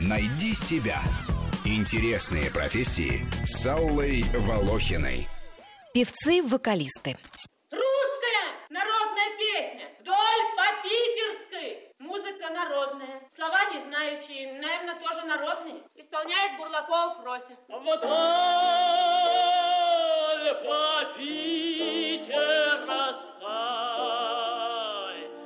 Найди себя. Интересные профессии с Аллой Волохиной. Певцы-вокалисты. Русская народная песня вдоль по питерской. Музыка народная. Слова не знающие, наверное, тоже народные. Исполняет Бурлаков Фрося. Вдоль по питерской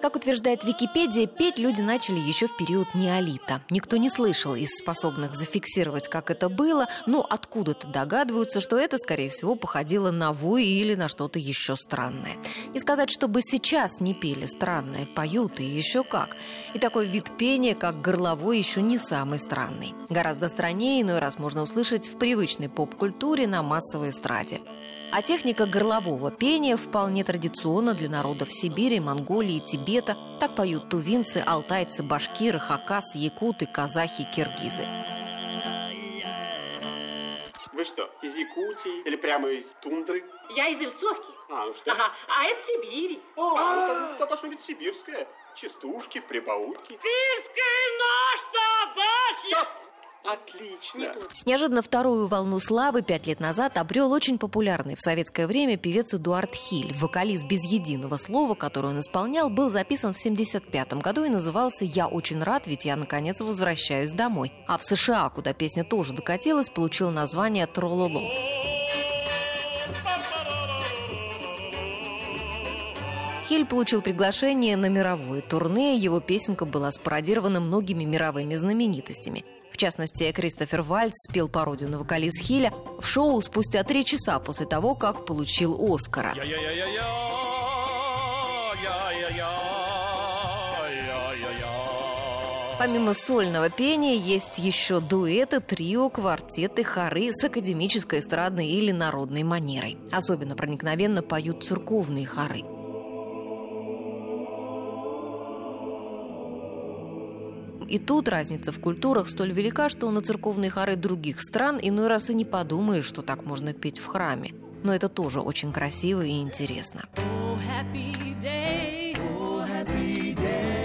Как утверждает Википедия, петь люди начали еще в период неолита. Никто не слышал из способных зафиксировать, как это было, но откуда-то догадываются, что это, скорее всего, походило на вой или на что-то еще странное. Не сказать, чтобы сейчас не пели странное, поют и еще как. И такой вид пения, как горловой, еще не самый странный. Гораздо страннее иной раз можно услышать в привычной поп-культуре на массовой эстраде. А техника горлового пения вполне традиционна для народов Сибири, Монголии, Тибета. Так поют тувинцы, алтайцы, башкиры, хакасы, якуты, казахи, киргизы. Вы что, из Якутии или прямо из тундры? Я из Ильцовки. А, ну что? Ага, а это Сибирь. О, а, это должно быть сибирское. Частушки, прибаутки. Пиской нож собачья! Стоп! Отлично. Неожиданно вторую волну славы пять лет назад обрел очень популярный в советское время певец Эдуард Хиль. Вокалист без единого слова, который он исполнял, был записан в 1975 году и назывался «Я очень рад, ведь я наконец возвращаюсь домой». А в США, куда песня тоже докатилась, получил название «Трололо». Хиль получил приглашение на мировое турне, его песенка была спародирована многими мировыми знаменитостями. В частности, Кристофер Вальц спел пародию на вокалист Хиля в шоу спустя три часа после того, как получил Оскара. Помимо сольного пения есть еще дуэты, трио, квартеты, хоры с академической эстрадной или народной манерой. Особенно проникновенно поют церковные хоры. И тут разница в культурах столь велика, что на церковные хоры других стран иной раз и не подумаешь, что так можно петь в храме. Но это тоже очень красиво и интересно. Oh, happy day. Oh, happy day. Oh.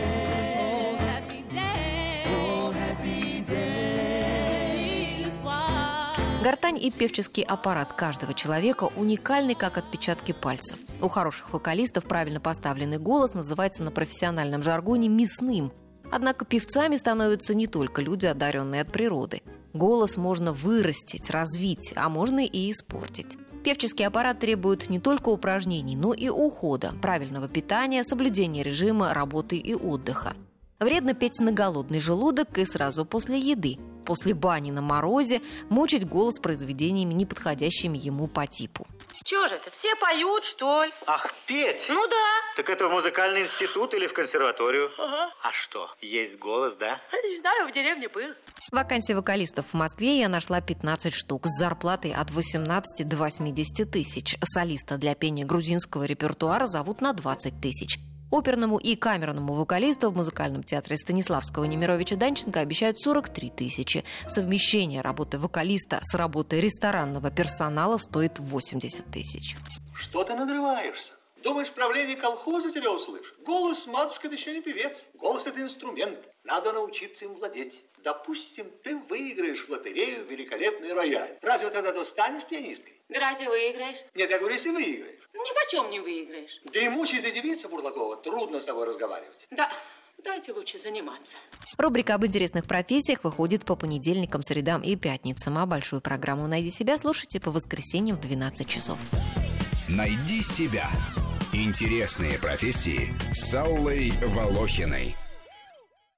Гортань и певческий аппарат каждого человека уникальны, как отпечатки пальцев. У хороших вокалистов правильно поставленный голос называется на профессиональном жаргоне «мясным», Однако певцами становятся не только люди, одаренные от природы. Голос можно вырастить, развить, а можно и испортить. Певческий аппарат требует не только упражнений, но и ухода, правильного питания, соблюдения режима работы и отдыха. Вредно петь на голодный желудок и сразу после еды. После бани на морозе мучить голос произведениями, неподходящими ему по типу. Чего же это, все поют, что ли? Ах, петь? Ну да. Так это в музыкальный институт или в консерваторию? Ага. А что, есть голос, да? Не знаю, в деревне был. Вакансий вокалистов в Москве я нашла 15 штук с зарплатой от 18 до 80 тысяч. Солиста для пения грузинского репертуара зовут на 20 тысяч. Оперному и камерному вокалисту в музыкальном театре Станиславского Немировича Данченко обещают 43 тысячи. Совмещение работы вокалиста с работой ресторанного персонала стоит 80 тысяч. Что ты надрываешься? Думаешь, правление колхоза тебя услышит? Голос, матушка, это еще не певец. Голос – это инструмент. Надо научиться им владеть. Допустим, ты выиграешь в лотерею великолепный рояль. Разве тогда ты станешь пианисткой? Да разве выиграешь? Нет, я говорю, если выиграешь. Ни почем не выиграешь. Дремучая ты девица, Бурлакова, трудно с тобой разговаривать. Да, дайте лучше заниматься. Рубрика об интересных профессиях выходит по понедельникам, средам и пятницам, а большую программу «Найди себя» слушайте по воскресеньям в 12 часов. Найди себя. Интересные профессии с Аллой Волохиной.